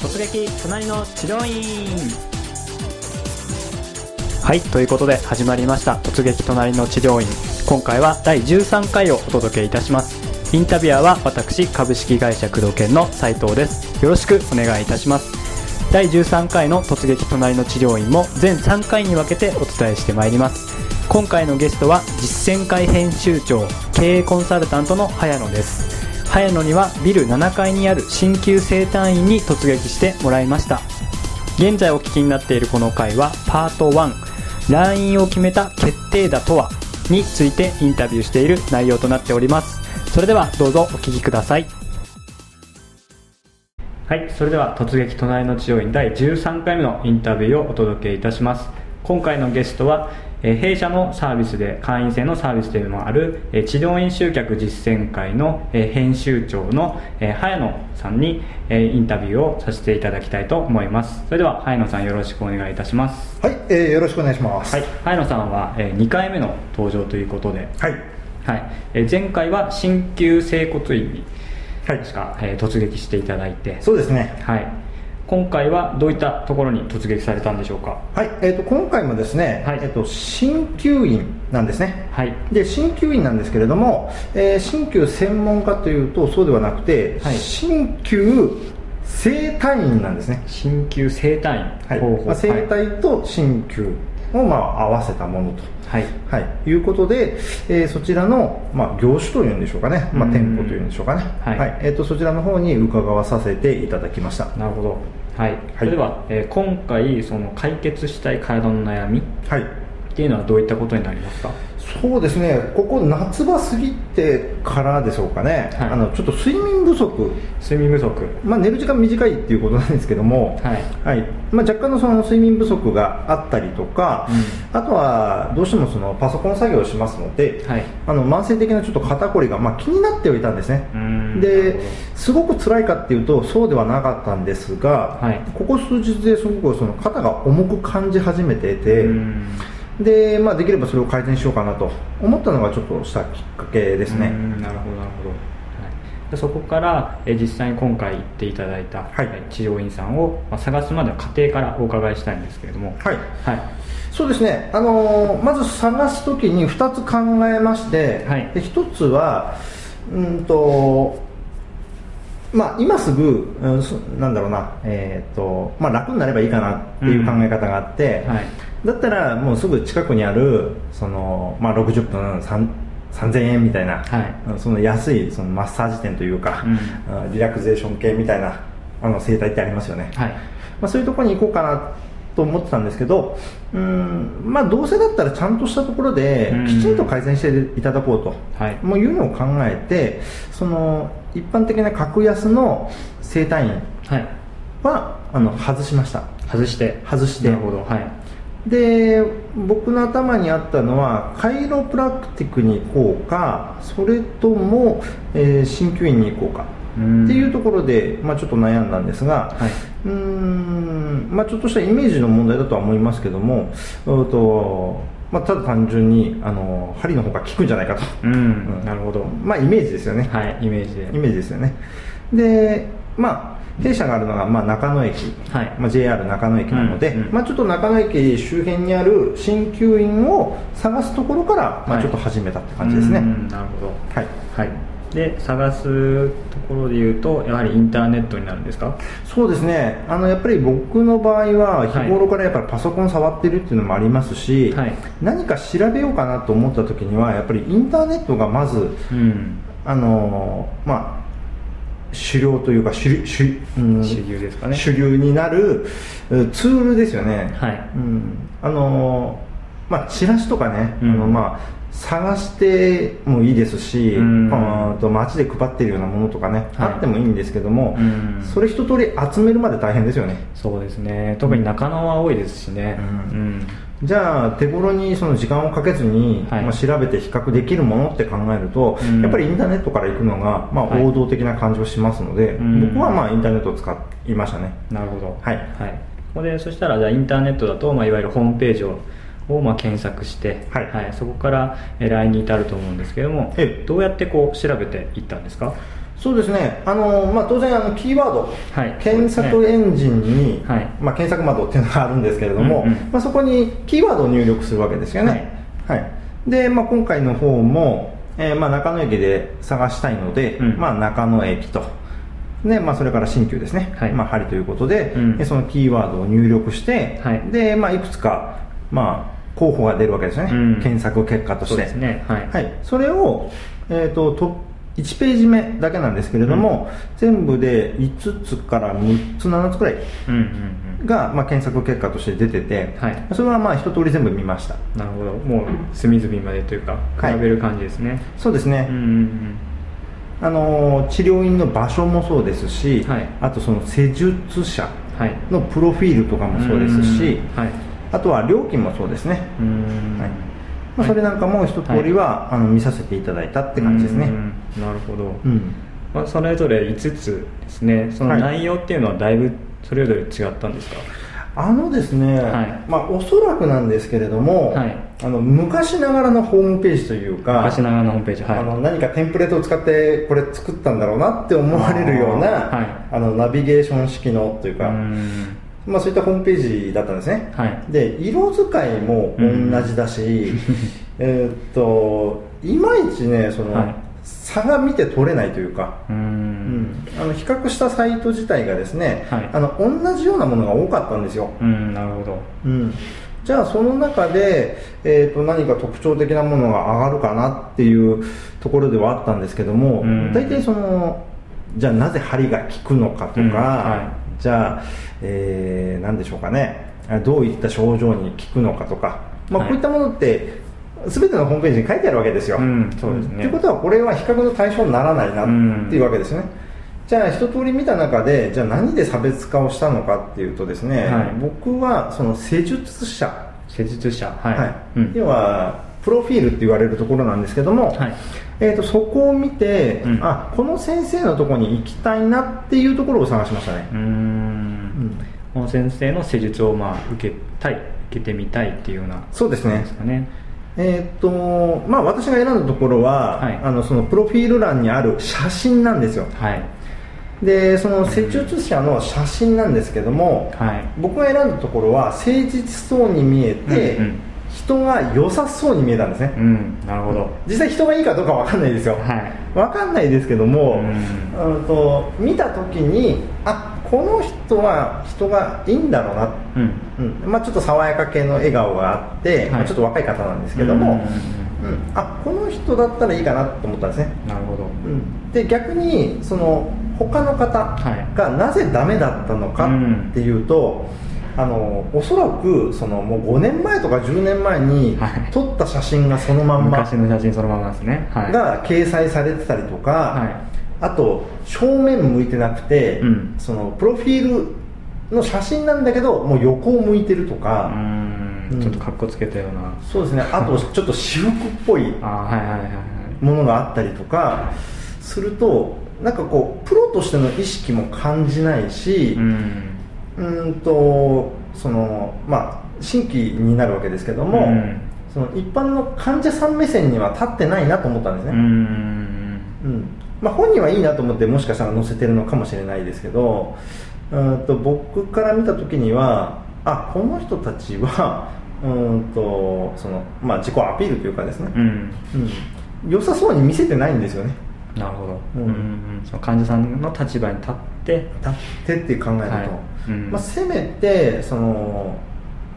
突撃隣の治療院。はいということで始まりました。突撃隣の治療院。今回は第13回をお届けいたします。インタビュアーは私株式会社工藤研の斉藤です。よろしくお願いいたします。第13回の突撃隣の治療院も全3回に分けてお伝えしてまいります。今回のゲストは実践会編集長経営コンサルタントの早野です。早野にはビル7階にある鍼灸整体院に突撃してもらいました。現在お聞きになっているこの回はパート1来院を決めた決定打とはについてインタビューしている内容となっております。それではどうぞお聞きください。はいそれでは突撃隣の治療院第13回目のインタビューをお届けいたします。今回のゲストはえー弊社のサービスで会員制のサービスでもある、えー治療院集客実践会の、えー編集長の、えー早野さんに、えーインタビューをさせていただきたいと思います。それでは早野さんよろしくお願いいたします。はい、えーよろしくお願いします。はい早野さんは、え2回目の登場ということで、はい。はい。えー前回は鍼灸整骨院にはい。確か、えー突撃していただいて。そうですね。はい今回はどういったところに突撃されたんでしょうか？はい、えっ、と、今回もですね、はい。えっ、と、鍼灸院なんですね。はい。で、鍼灸院なんですけれども、えー鍼灸専門家というと、そうではなくて、はい。鍼灸整体院なんですね。鍼灸整体院。はい。まあ、整体と鍼灸を、まあ、合わせたものと。はい。はい、いうことで、えーそちらの、まあ、業種というんでしょうかね、まあ、うん店舗というんでしょうかね、はい。えー、とそちらの方に伺わさせていただきました。なるほど。はい、それでは、えー今回その解決したい体の悩みっはい。ていうのはどういったことになりますか？そうですね、ここ夏場過ぎてからでしょうかね、はい。あのちょっと睡眠不足、睡眠不足。まあ、寝る時間短いっていうことなんですけども、はい。まあ、若干のその睡眠不足があったりとか、うあとはどうしてもそのパソコン作業をしますので、はい。あの慢性的なちょっと肩こりが、まあ、気になってはいたんですね。ですごく辛いかっていうとそうではなかったんですが、はい。ここ数日ですごくその肩が重く感じ始めていて、うーんで、まあ、できればそれを改善しようかなと思ったのがちょっとしたきっかけですね。なるほどなるほど、はい、でそこから、えー実際に今回行っていただいた、はい。えー治療院さんを、まあ、探すまでの過程からお伺いしたいんですけれども。はい。はい。そうですね、あのーまず探すときに2つ考えまして、はい。で1つはうんとまあ、今すぐ、うんそなんだろうな、えーとまあ、楽になればいいかなっていう考え方があって、はい。だったらもうすぐ近くにあるその、まあ、60分3 3000円みたいな、はい。うんその安いそのマッサージ店というか、うん。あリラクゼーション系みたいなあの整体ってありますよね、はい。まあ、そういうところに行こうかなと思ってたんですけどうん、まあ、どうせだったらちゃんとしたところでうん。きちんと改善していただこうと、はい。もういうのを考えてその一般的な格安の整体院はい。はあの外しました。外して。外して。なるほど。はい。で僕の頭にあったのはカイロプラクティックに行こうかそれとも、えー鍼灸院に行こうか。っていうところで、まあ、ちょっと悩んだんですが、はい。うーんまあ、ちょっとしたイメージの問題だとは思いますけども、うんとまあ、ただ単純にあの針の方が効くんじゃないかと、うん、うん。なるほど。まあ、イメージですよね、はいイメージで。イメージですよね。でまあ弊社があるのが、まあ、中野駅、はい。まあ、JR 中野駅なので、うんうんまあ、ちょっと中野駅周辺にある鍼灸院を探すところから、まあ、はいちょっと始めたって感じですね、うん。なるほど。はい。はいで探すところで言うとやはりインターネットになるんですか？そうですね。あのやっぱり僕の場合は日頃からやっぱりパソコン触ってるっていうのもありますし、はい。何か調べようかなと思った時にはやっぱりインターネットがまずうん。あのまあ主流というか主流主,、うん、主流ですかね。主流になるうツールですよね、はい。うん、あのまあチラシとかね、うん。あのまあ探してもいいですし、うん。あと街で配ってるようなものとかね、はい。あってもいいんですけども、うん。それ一通り集めるまで大変ですよね。そうですね。特に中野は多いですしね。うん。うん。じゃあ手頃にその時間をかけずに、はい。まあ、調べて比較できるものって考えると、うん。やっぱりインターネットから行くのが、まあ、はい。王道的な感じがしますので、うん。僕はまあインターネットを使いましたね。なるほど。はい。はい、ここでそしたらじゃあインターネットだと、まあ、いわゆるホームページををまあ検索して、はい。そこからえー LINE に至ると思うんですけどもええ。どうやってこう調べていったんですか？そうですね、あのまあ、当然あの、キーワード、はい。検索エンジンに、はい。まあ、検索窓っていうのがあるんですけれども、うんうん。まあ、そこにキーワードを入力するわけですよね。はい。でまあ、今回の方も、えーまあ、中野駅で探したいので、うん。まあ、中野駅と。でまあ、それから新旧ですね、はい。まあ、針ということで、うん。えそのキーワードを入力して、はい。でまあ、いくつか、まあ、候補が出るわけですよね、うん。検索結果として。そね。はい、はい、それを、えー、とと1ページ目だけなんですけれども、全部で5つから6つ7つくらいうんうんうん。が、まあ、検索結果として出てて、はい。それはまあ一通り全部見ました。なるほど。もう隅々までというかはい。比べる感じですね、そうですね、うんうんあのー治療院の場所もそうですし、はい。あとその施術者うんはい。のプロフィールとかもそうですし、うん。はいあとは料金もそうですね、うん。はい。まあ、それなんかも一通りは、あの見させていただいたって感じですね、うん。なるほど、うん。まあ、それぞれ5つですね。そのはい。内容っていうのはだいぶそれぞれ違ったんですか、あのですね、はい。まあ、おそらくなんですけれども、はい。あの昔ながらのホームページというか昔ながらのホームページはい。あの何かテンプレートを使ってこれ作ったんだろうなって思われるようなはい。あのナビゲーション式のといううか、んまあ、そういったホームページだったんですね、はい。で色使いも同じだし、えーっといまいちねその、はい。差が見て取れないというか、ううん。ん、あの比較したサイト自体がですね、はい。あの同じようなものが多かったんですよ、うんなるほど。うん、じゃあその中で、えー、と何か特徴的なものが上がるかなっていうところではあったんですけども、うん。大体そのじゃあなぜ針が効くのかとか、うん。はじゃあ、えー、何でしょうかね。どういった症状に効くのかとか、まあ、はい。こういったものって全てのホームページに書いてあるわけですよ、うんそうですね。ということはこれは比較の対象にならないなっていうわけですよね、じゃあ一通り見た中でじゃあ何で差別化をしたのかっていうとですね、はい。僕はその施術者、施術者。はい、はい。うん。要はプロフィールって言われるところなんですけども、はいえー、とそこを見て、うん。あこの先生のところに行きたいなっていうところを探しましたね。う、ん。この先生の施術をまあ受けたい受けてみたいっていうような。そうですね。ですかね。えーとまあ、私が選んだところは、はい。あのそのプロフィール欄にある写真なんですよ。はい。でその施術者の写真なんですけども、はい。僕が選んだところは誠実そうに見えて、うんうん人が良さそうに見えたんですね、うんなるほど。実際人がいいかどうかわかんないですよ、はい。わかんないですけども、うん。うんと見た時にあこの人は人がいいんだろうな、うん。うん。まあ、ちょっと爽やか系の笑顔があって、い。まあちょっと若い方なんですけども、うん。うん。あこの人だったらいいかなと思ったんですね、なるほど。うん、で逆にその他の方はい。がなぜダメだったのかっていうと、あのおそらくそのもう5年前とか10年前にはい。撮った写真がそのまんま。昔の写真そのままですね。はい。が掲載されてたりとか、はい。あと正面向いてなくて、うん。そのプロフィールの写真なんだけどもう横を向いてるとうか、うん。ん。ちょっとかっこつけたような。そうですね。あとちょっと私服っぽい。ものがあったりとかするとなんかこうプロとしての意識も感じないしうんうーんとそのまあ新規になるわけですけども、うん。その一般の患者さん目線には立ってないなと思ったんですね、うん。うん。まあ、本人はいいなと思ってもしかしたら載せてるのかもしれないですけどうーんと僕から見た時にはあこの人たちは うーんとその、まあ、自己アピールというかですね、うん。うん。良さそうに見せてないんですよね。なるほど、うん。その患者さんの立場に立って立ってって考えると、はいうん。まあ、せめてその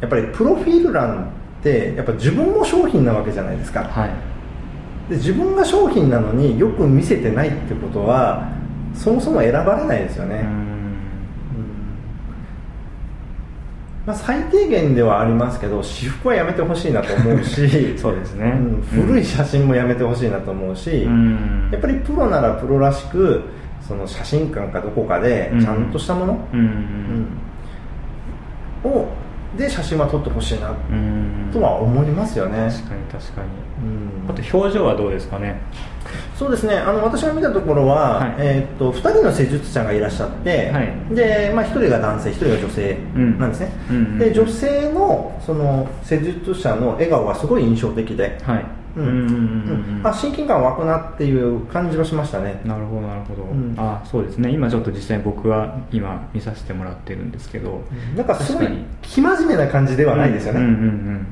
やっぱりプロフィール欄ってやっぱ自分も商品なわけじゃないですか、はい。で自分が商品なのによく見せてないってことはそもそも選ばれないですよね、まあ、最低限ではありますけど私服はやめてほしいなと思うし そうですね。うん。古い写真もやめてほしいなと思うし、うん。やっぱりプロならプロらしくその写真館かどこかでうん。ちゃんとしたもの、をで写真は撮ってほしいなうん。とは思いますよね、確かに確かに。うん。あと表情はどうですかね？そうですね。あの私が見たところは、はい。えーっと2人の施術者がいらっしゃって、はい。でまあ、1人が男性1人が女性うん。なんですね、うんうん。で女性のその施術者の笑顔がすごい印象的で、はいうん。うんうんうんうんあ親近感湧くなっていう感じはしましたね。なるほどなるほど、うん。あそうですね。今ちょっと実際に僕は今見させてもらってるんですけど、なんかすごい生真面目な感じではないですよね、うんうんうん。うん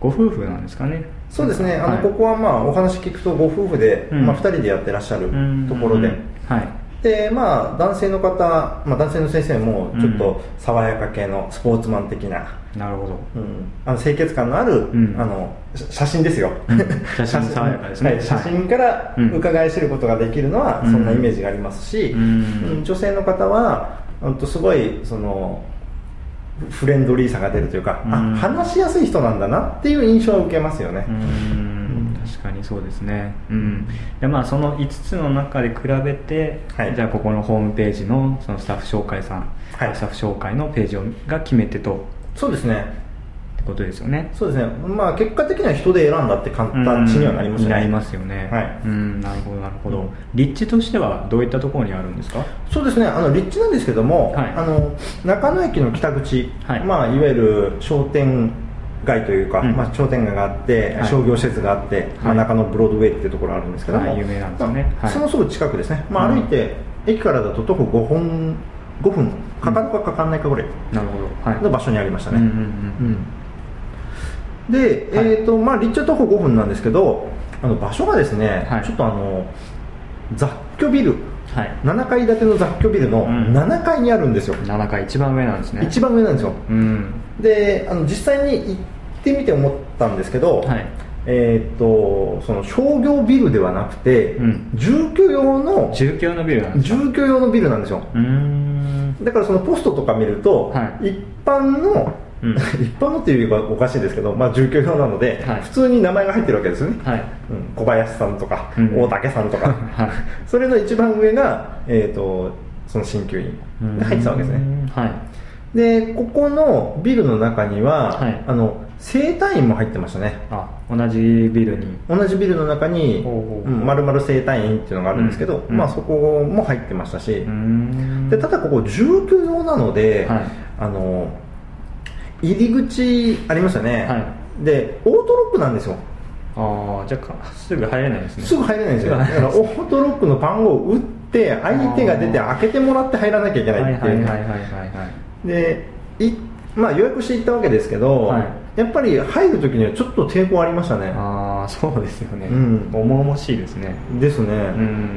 ご夫婦なんですかね。そうですね、あのはい。ここはまあお話聞くとご夫婦で、うん。まあ、2人でやってらっしゃるうんところで、はいでまあ男性の方、まあ、男性の先生もちょっと爽やか系のスポーツマン的な、なるほど。うん。あの清潔感のある、ん。あの写写真ですよ、うん。写真爽やかですね。はい写真からうん。伺い知ることができるのは、うん。そんなイメージがありますし、うん。うん女性の方はうんとすごいそのフレンドリーさが出るというか、うん。あ話しやすい人なんだなっていう印象を受けますよね、うん確かにそうですね。うん。でまあその5つの中で比べて、はい。じゃあここのホームページのそのスタッフ紹介さん、はい。スタッフ紹介のページをが決め手と。そうですね。ってことですよね。そうですね。まあ結果的には人で選んだって形にはなりますよね、なりますよね。はい。うんなるほどなるほど、うん。立地としてはどういったところにあるんですか？そうですね。あの立地なんですけども、はい。あの中野駅の北口、はいい。まあ、いわゆる商店街というか、うん。まあ、商店街があって、はい。商業施設があって、まあ、はい中野ブロードウェイっていうところがあるんですけども、はい有名なんですよね。まあはい。そのすぐ近くですね、まあ、うん歩いて、駅からだと徒歩5分 ,5 分かかるかかかんないかぐらいなるほど。はい。の場所にありましたね、うんうんうんうん。で、はいえーとまあ、立地は徒歩5分なんですけどあの場所がですね、はい。ちょっとあの雑居ビル。はい。7階建ての雑居ビルのうん。7階にあるんですよ、7階一番上なんですね。一番上なんですよ。うん。であの実際に行ってみて思ったんですけど、はい。えーっとその商業ビルではなくて、うん。住居用の住居のビルなんですか？住居用のビルなんですよ。だからそのポストとか見ると、はい。一般の、うん。一般のっていうかおかしいですけど、まあ、住居用なので、はい。普通に名前が入ってるわけですよね、はい。うん、小林さんとか、うん。大竹さんとか、はい。それの一番上が、えー、とその鍼灸院が入ってたわけですね。うんはい。でここのビルの中には、はい。あの整体院も入ってましたね。あ同じビルに。同じビルの中にほうほうう。ん丸々整体院っていうのがあるんですけど、うん。まあ、そこも入ってましたし、うーん。でただここ住居用なので、はい。あの入り口ありますよね、はでオートロックなんですよ。ああじゃあかすぐ入れないですね。すぐ入れないんですよ。だからオートロックの番号を打って相手が出て開けてもらって入らなきゃいけなはいいっていう。ねはいはいはいはいはい。でいまあ、予約して行ったわけですけど、はいやっぱり入るときにはちょっと抵抗ありましたね。ああそうですよね、うん。重々しいですね。ですね、うん。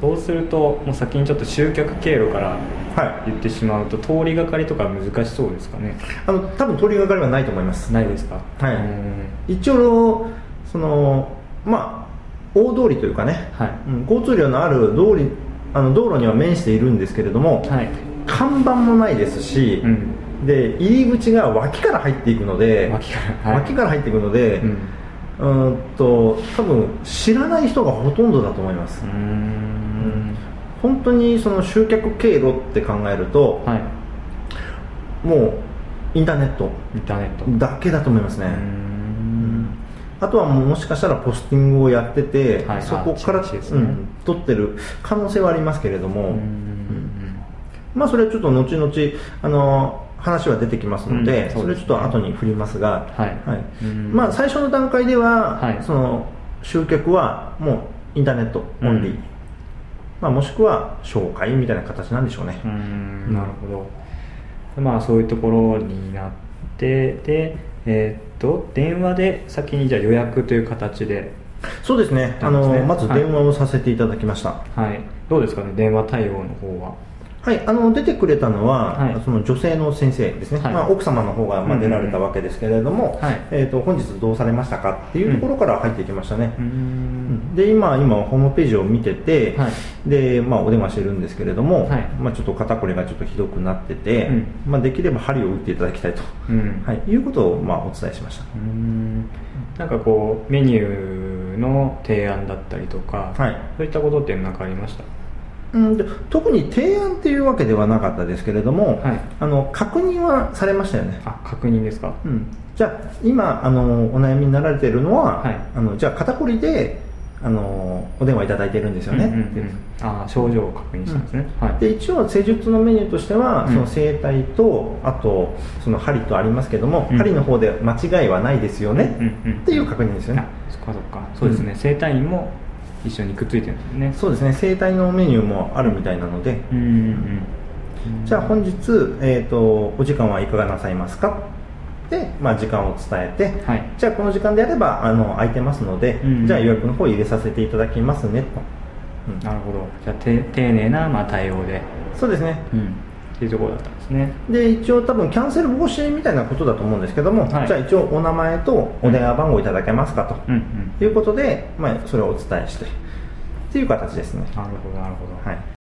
そうするともう先にちょっと集客経路からはい。言ってしまうと通りがかりとか難しそうですかね。あの多分通りがかりはないと思います。ないですか？はい。うん。一応そのまあ大通りというかね、はい。うん。交通量のある通りあの道路には面しているんですけれども、はい。看板もないですし、うんで入り口が脇から入っていくので脇からはい。脇から入っていくので、うん。うーんと多分知らない人がほとんどだと思います、うーん。本当にその集客経路って考えると、はい。もうインターネットインターネット。だけだと思いますね、うーん。あとはもしかしたらポスティングをやってて、はい。そこから、ね。うん、撮ってる可能性はありますけれども、うーん。うん。まあ、それはちょっと後々あの話は出てきますので、うんそですね。ちょっと後に振りますが、はい。うん。まあ、最初の段階では、はい。その集客はもうインターネットオンリー、うんまあ、もしくは紹介みたいな形なんでしょうね、うなるほど。まあそういうところになってでえーっと電話で先にじゃあ予約という形で。そうですね。ね。のまず電話をさせていただきました、はい。どうですかね？電話対応の方ははい、あの出てくれたのは、はい。その女性の先生ですね、はい。まあ、奥様の方がまあうん出られたわけですけれども、はい。えー、と本日どうされましたかっていうところから入ってきましたね、うーん。で今今ホームページを見てて、はい。でまあ、お電話してるんですけれども、はい。まあ、ちょっと肩こりがちょっとひどくなってて、うん。まあ、できれば針を打っていただきたいと、うん。はい、いうことをまあお伝えしました。うーん。なんかこうメニューの提案だったりとか、はい。そういったことって何かありました？うん、で特に提案っていうわけではなかったですけれども、はい。あの確認はされましたよね。あ確認ですか？うん、じゃあ今あのお悩みになられているのは、はい。あのじゃあ肩こりであのお電話いただいてるんですよね、うんうんうん。あ症状を確認したんですね、はい。で一応施術のメニューとしては、うん。その整体とあとその針とありますけども、うん。針の方で間違いはないですよね、うんうん。っていう確認ですよね。あそっかそっか。そうですね、うん。整体院も一緒にくっついてるんですよね。そうですね整体のメニューもあるみたいなので、うんうんうん。じゃあ本日、えー、とお時間はいかがなさいますか？で、まあ、時間を伝えて、はい。じゃあこの時間であればあの空いてますので、うん。じゃあ予約の方入れさせていただきますねと、うん。なるほど。じゃあて丁寧なまあ対応で。そうですね。うんっていうところだったんですね。で一応多分キャンセル防止みたいなことだと思うんですけども、はい。じゃあ一応お名前とお電話番号いただけますかと、うんうん。いうことで、まあ、それをお伝えしてっていう形ですね。なるほどなるほど、はい